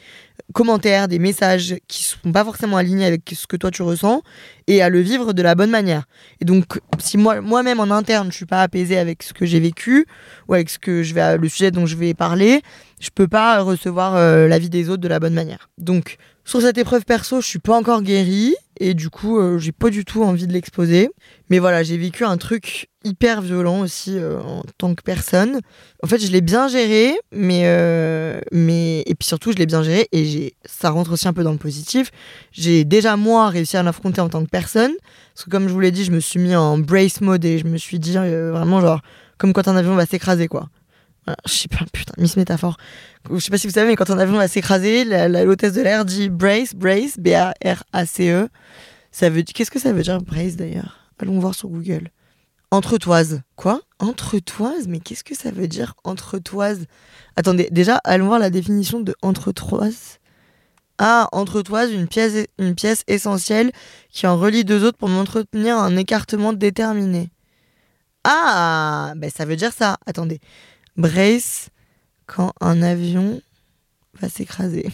commentaires, des messages qui sont pas forcément alignés avec ce que toi tu ressens et à le vivre de la bonne manière. Et donc, si moi moi-même en interne, je suis pas apaisé avec ce que j'ai vécu ou avec ce que je vais, le sujet dont je vais parler, je peux pas recevoir euh, l'avis des autres de la bonne manière. Donc, sur cette épreuve perso, je suis pas encore guérie et du coup, euh, j'ai pas du tout envie de l'exposer. Mais voilà, j'ai vécu un truc hyper violent aussi euh, en tant que personne. En fait, je l'ai bien géré, mais euh, mais et puis surtout, je l'ai bien géré et j'ai ça rentre aussi un peu dans le positif. J'ai déjà moi réussi à l'affronter en tant que personne parce que comme je vous l'ai dit, je me suis mis en brace mode et je me suis dit vraiment genre comme quand un avion va s'écraser quoi je sais pas, putain, Miss Métaphore. Je sais pas si vous savez, mais quand un avion va s'écraser, l'hôtesse de l'air dit brace, brace, B-A-R-A-C-E. Ça veut, qu'est-ce que ça veut dire brace d'ailleurs? Allons voir sur Google. Entretoise. Quoi? Entretoise? Mais qu'est-ce que ça veut dire entretoise? Attendez, déjà, allons voir la définition de entretoise. Ah, entretoise, une pièce, une pièce essentielle qui en relie deux autres pour maintenir un écartement déterminé. Ah, ben ça veut dire ça. Attendez brace quand un avion va s'écraser.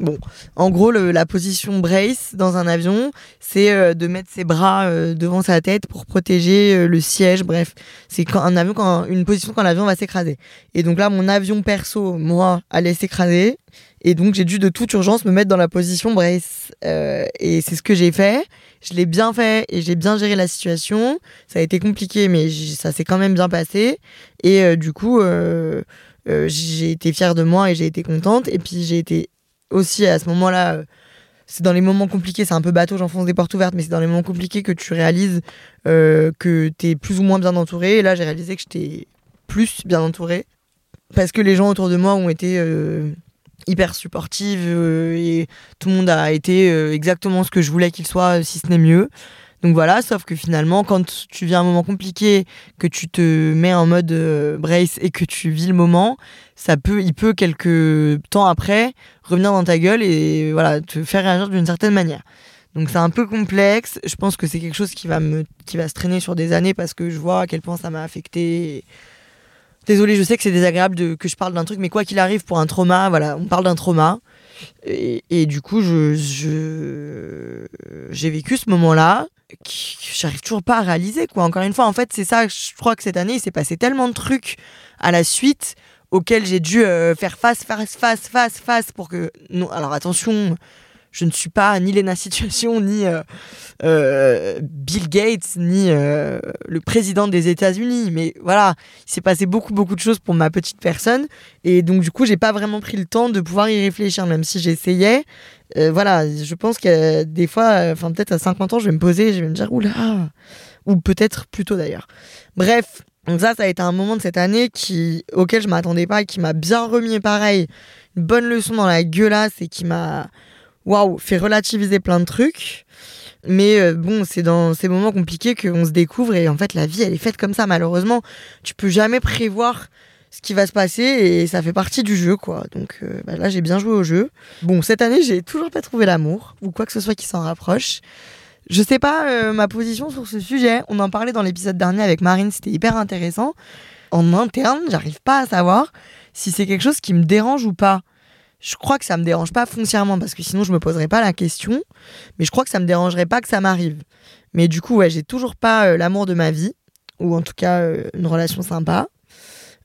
Bon, en gros, la position brace dans un avion, c'est euh, de mettre ses bras euh, devant sa tête pour protéger euh, le siège. Bref, c'est quand un avion, quand une position quand l'avion va s'écraser. Et donc là, mon avion perso, moi, allait s'écraser, et donc j'ai dû de toute urgence me mettre dans la position brace. et c'est ce que j'ai fait. Je l'ai bien fait et j'ai bien géré la situation. Ça a été compliqué, mais ça s'est quand même bien passé. Et du coup, j'ai été fière de moi et j'ai été contente. Et puis j'ai été aussi à ce moment-là, euh, c'est dans les moments compliqués, c'est un peu bateau, j'enfonce des portes ouvertes, mais c'est dans les moments compliqués que tu réalises euh, que tu es plus ou moins bien entouré. Et là, j'ai réalisé que j'étais plus bien entouré. Parce que les gens autour de moi ont été euh, hyper supportifs et tout le monde a été exactement ce que je voulais qu'il soit, si ce n'est mieux. Donc voilà, sauf que finalement, quand tu vis un moment compliqué, que tu te mets en mode euh, brace et que tu vis le moment, ça peut, il peut quelques temps après revenir dans ta gueule et voilà te faire réagir d'une certaine manière. Donc c'est un peu complexe. Je pense que c'est quelque chose qui va, me, qui va se traîner sur des années parce que je vois à quel point ça m'a affecté. Désolée, je sais que c'est désagréable que je parle d'un truc, mais quoi qu'il arrive pour un trauma, voilà, on parle d'un trauma. Et, du coup, je, j'ai vécu ce moment-là j'arrive toujours pas à réaliser quoi. Encore une fois, en fait, c'est ça. Je crois que cette année, il s'est passé tellement de trucs à la suite auxquels j'ai dû euh, faire face, face, face, face, face pour que. Non, alors attention, je ne suis pas ni Lena Situation, ni euh, euh, Bill Gates, ni euh, le président des États-Unis. Mais voilà, il s'est passé beaucoup, beaucoup de choses pour ma petite personne. Et donc, du coup, j'ai pas vraiment pris le temps de pouvoir y réfléchir, même si j'essayais. voilà, je pense que des fois, enfin, peut-être à 50 ans, je vais me poser, je vais me dire, oula, ou peut-être plus tôt d'ailleurs. Bref. Donc ça, ça a été un moment de cette année qui, auquel je m'attendais pas et qui m'a bien remis pareil, une bonne leçon dans la gueulasse et qui m'a, waouh, fait relativiser plein de trucs. Mais euh, bon, c'est dans ces moments compliqués qu'on se découvre et en fait la vie elle est faite comme ça malheureusement. Tu peux jamais prévoir ce qui va se passer et ça fait partie du jeu quoi. Donc euh, bah là j'ai bien joué au jeu. Bon cette année j'ai toujours pas trouvé l'amour ou quoi que ce soit qui s'en rapproche. Je sais pas euh, ma position sur ce sujet. On en parlait dans l'épisode dernier avec Marine, c'était hyper intéressant. En interne, j'arrive pas à savoir si c'est quelque chose qui me dérange ou pas je crois que ça me dérange pas foncièrement parce que sinon je me poserais pas la question. Mais je crois que ça me dérangerait pas que ça m'arrive. Mais du coup, ouais, j'ai toujours pas euh, l'amour de ma vie ou en tout cas euh, une relation sympa.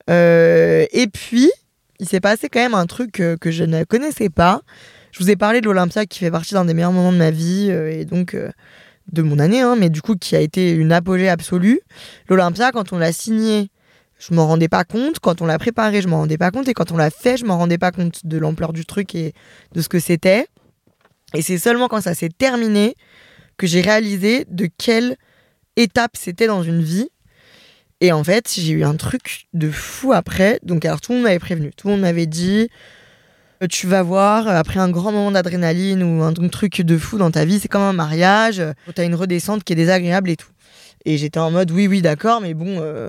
Euh, et puis, il s'est passé quand même un truc que je ne connaissais pas. Je vous ai parlé de l'Olympia qui fait partie d'un des meilleurs moments de ma vie et donc de mon année, hein, mais du coup qui a été une apogée absolue. L'Olympia, quand on l'a signé je m'en rendais pas compte. Quand on l'a préparé, je m'en rendais pas compte. Et quand on l'a fait, je m'en rendais pas compte de l'ampleur du truc et de ce que c'était. Et c'est seulement quand ça s'est terminé que j'ai réalisé de quelle étape c'était dans une vie. Et en fait, j'ai eu un truc de fou après. Donc, alors, tout le monde m'avait prévenu. Tout le monde m'avait dit euh, Tu vas voir, après un grand moment d'adrénaline ou un truc de fou dans ta vie, c'est comme un mariage. Tu as une redescente qui est désagréable et tout. Et j'étais en mode oui, oui, d'accord, mais bon, euh,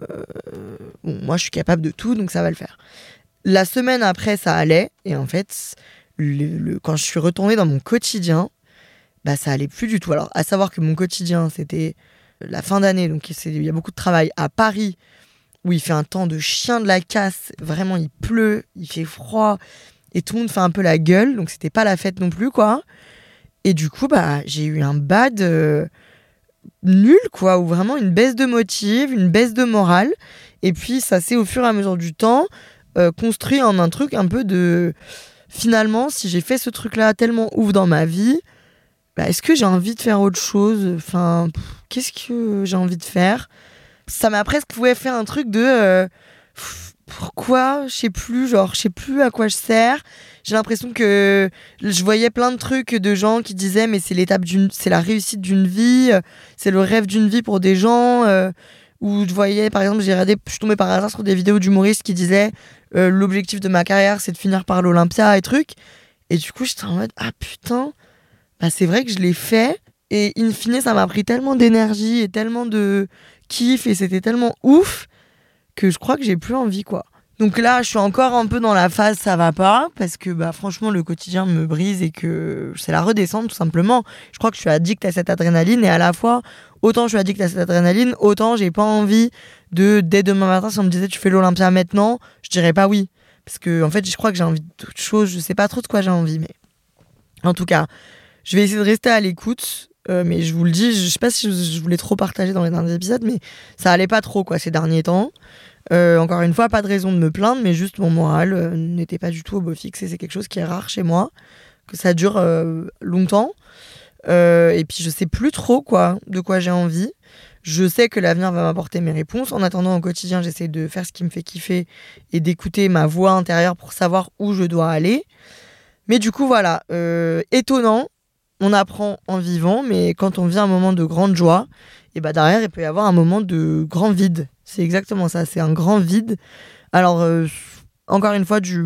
bon, moi je suis capable de tout, donc ça va le faire. La semaine après, ça allait. Et en fait, le, quand je suis retournée dans mon quotidien, bah ça allait plus du tout. Alors, à savoir que mon quotidien, c'était la fin d'année, donc il y a beaucoup de travail à Paris, où il fait un temps de chien de la casse. Vraiment, il pleut, il fait froid, et tout le monde fait un peu la gueule, donc c'était pas la fête non plus, quoi. Et du coup, bah, j'ai eu un bad. Euh, nul, quoi, ou vraiment une baisse de motive, une baisse de morale. Et puis ça s'est au fur et à mesure du temps euh, construit en un truc un peu de finalement, si j'ai fait ce truc-là tellement ouf dans ma vie, bah, est-ce que j'ai envie de faire autre chose? Enfin, qu'est-ce que j'ai envie de faire? Ça m'a presque fait un truc de euh, pourquoi Je sais plus, genre, je sais plus à quoi je sers. J'ai l'impression que je voyais plein de trucs de gens qui disaient mais c'est l'étape d'une, c'est la réussite d'une vie, c'est le rêve d'une vie pour des gens. Euh, où je voyais, par exemple, j'ai regardé, je suis tombée par hasard sur des vidéos d'humoristes qui disaient euh, l'objectif de ma carrière c'est de finir par l'Olympia et trucs. Et du coup, j'étais en mode ah putain, bah c'est vrai que je l'ai fait. Et in fine, ça m'a pris tellement d'énergie et tellement de kiff et c'était tellement ouf que je crois que j'ai plus envie, quoi. Donc là, je suis encore un peu dans la phase ça va pas parce que bah franchement le quotidien me brise et que c'est la redescente tout simplement. Je crois que je suis addict à cette adrénaline et à la fois autant je suis addict à cette adrénaline, autant j'ai pas envie de dès demain matin si on me disait tu fais l'Olympia maintenant, je dirais pas oui parce que en fait, je crois que j'ai envie d'autre chose, je sais pas trop de quoi j'ai envie mais en tout cas, je vais essayer de rester à l'écoute euh, mais je vous le dis, je sais pas si je voulais trop partager dans les derniers épisodes, mais ça allait pas trop quoi ces derniers temps. Euh, encore une fois, pas de raison de me plaindre, mais juste mon moral euh, n'était pas du tout au beau fixe et c'est quelque chose qui est rare chez moi, que ça dure longtemps. et puis je sais plus trop quoi, de quoi j'ai envie. Je sais que l'avenir va m'apporter mes réponses. En attendant, au quotidien, j'essaie de faire ce qui me fait kiffer et d'écouter ma voix intérieure pour savoir où je dois aller. Mais du coup, voilà, étonnant, on apprend en vivant, mais quand on vit un moment de grande joie, et bah derrière, il peut y avoir un moment de grand vide. C'est exactement ça, c'est un grand vide. Alors, euh, encore une fois, du,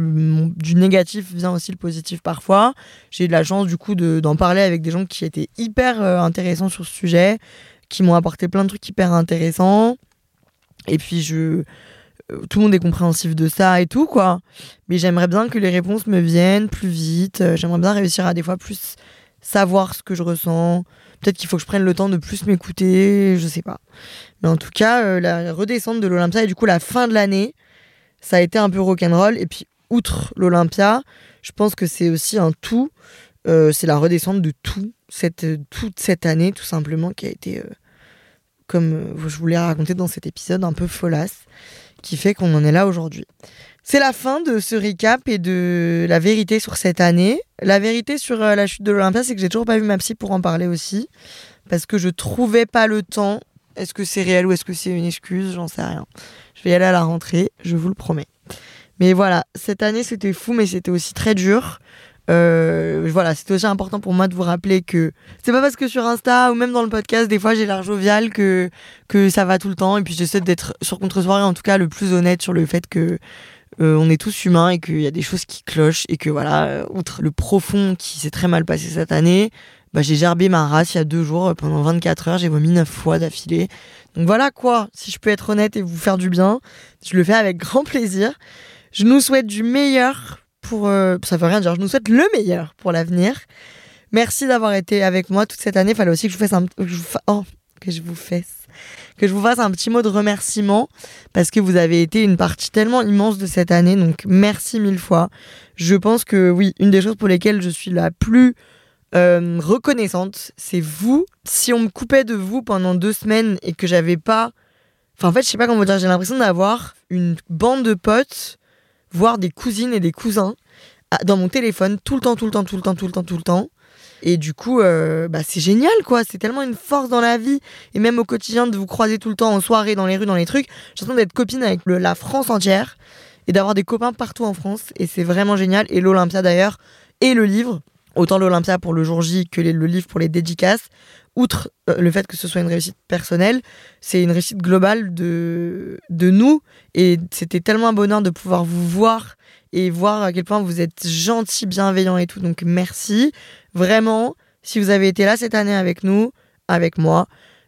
du, négatif vient aussi le positif parfois. J'ai eu de la chance du coup d'en parler avec des gens qui étaient hyper euh, intéressants sur ce sujet, qui m'ont apporté plein de trucs hyper intéressants. Et puis, je, euh, tout le monde est compréhensif de ça et tout, quoi. Mais j'aimerais bien que les réponses me viennent plus vite. J'aimerais bien réussir à des fois plus savoir ce que je ressens. Peut-être qu'il faut que je prenne le temps de plus m'écouter, je sais pas. Mais en tout cas, euh, la redescente de l'Olympia et du coup la fin de l'année, ça a été un peu rock'n'roll. Et puis, outre l'Olympia, je pense que c'est aussi un tout. Euh, c'est la redescente de tout, cette, toute cette année, tout simplement, qui a été, euh, comme je vous l'ai raconté dans cet épisode, un peu folasse, qui fait qu'on en est là aujourd'hui. C'est la fin de ce recap et de la vérité sur cette année. La vérité sur euh, la chute de l'Olympia, c'est que j'ai toujours pas vu ma psy pour en parler aussi. Parce que je trouvais pas le temps. Est-ce que c'est réel ou est-ce que c'est une excuse? J'en sais rien. Je vais y aller à la rentrée, je vous le promets. Mais voilà, cette année c'était fou, mais c'était aussi très dur. Euh, voilà, c'était aussi important pour moi de vous rappeler que c'est pas parce que sur Insta ou même dans le podcast, des fois j'ai l'air jovial que, que ça va tout le temps. Et puis j'essaie d'être sur contre-soirée en tout cas le plus honnête sur le fait que euh, on est tous humains et qu'il y a des choses qui clochent et que voilà, euh, outre le profond qui s'est très mal passé cette année, bah, j'ai gerbé ma race il y a deux jours, euh, pendant 24 heures, j'ai vomi neuf fois d'affilée. Donc voilà quoi, si je peux être honnête et vous faire du bien, je le fais avec grand plaisir. Je nous souhaite du meilleur pour... ça veut rien dire, je nous souhaite le meilleur pour l'avenir. Merci d'avoir été avec moi toute cette année. Fallait aussi que je vous fasse un... Oh, que je vous fasse que je vous fasse un petit mot de remerciement parce que vous avez été une partie tellement immense de cette année. Donc merci mille fois. Je pense que oui, une des choses pour lesquelles je suis la plus euh, reconnaissante, c'est vous. Si on me coupait de vous pendant deux semaines et que j'avais pas. Enfin, en fait, je sais pas comment dire, j'ai l'impression d'avoir une bande de potes, voire des cousines et des cousins dans mon téléphone tout le temps, tout le temps, tout le temps, tout le temps, tout le temps. Et du coup, euh, bah, c'est génial, quoi. C'est tellement une force dans la vie. Et même au quotidien, de vous croiser tout le temps en soirée, dans les rues, dans les trucs. J'ai d'être copine avec la France entière et d'avoir des copains partout en France. Et c'est vraiment génial. Et l'Olympia, d'ailleurs, et le livre. Autant l'Olympia pour le jour J que le livre pour les dédicaces. Outre euh, le fait que ce soit une réussite personnelle, c'est une réussite globale de, de nous. Et c'était tellement un bonheur de pouvoir vous voir et voir à quel point vous êtes gentil, bienveillant et tout. Donc merci. Vraiment, si vous avez été là cette année avec nous, avec moi,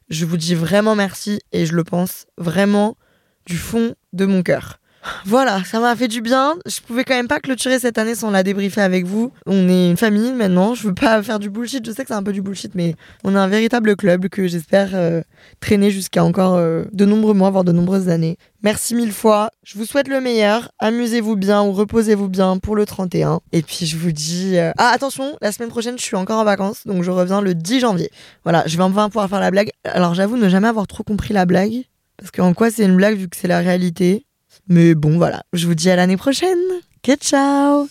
je vous dis vraiment merci et je le pense vraiment du fond de mon cœur. Voilà, ça m'a fait du bien. Je pouvais quand même pas clôturer cette année sans la débriefer avec vous. On est une famille maintenant. Je veux pas faire du bullshit. Je sais que c'est un peu du bullshit, mais on est un véritable club que j'espère euh, traîner jusqu'à encore euh, de nombreux mois, voire de nombreuses années. Merci mille fois. Je vous souhaite le meilleur. Amusez-vous bien ou reposez-vous bien pour le 31. Et puis je vous dis... Euh, ah attention, la semaine prochaine je suis encore en vacances, donc je reviens le 10 janvier. Voilà, je vais enfin pouvoir faire la blague. Alors j'avoue ne jamais avoir trop compris la blague. Parce qu'en quoi c'est une blague vu que c'est la réalité? Mais bon, voilà. Je vous dis à l'année prochaine. Que ciao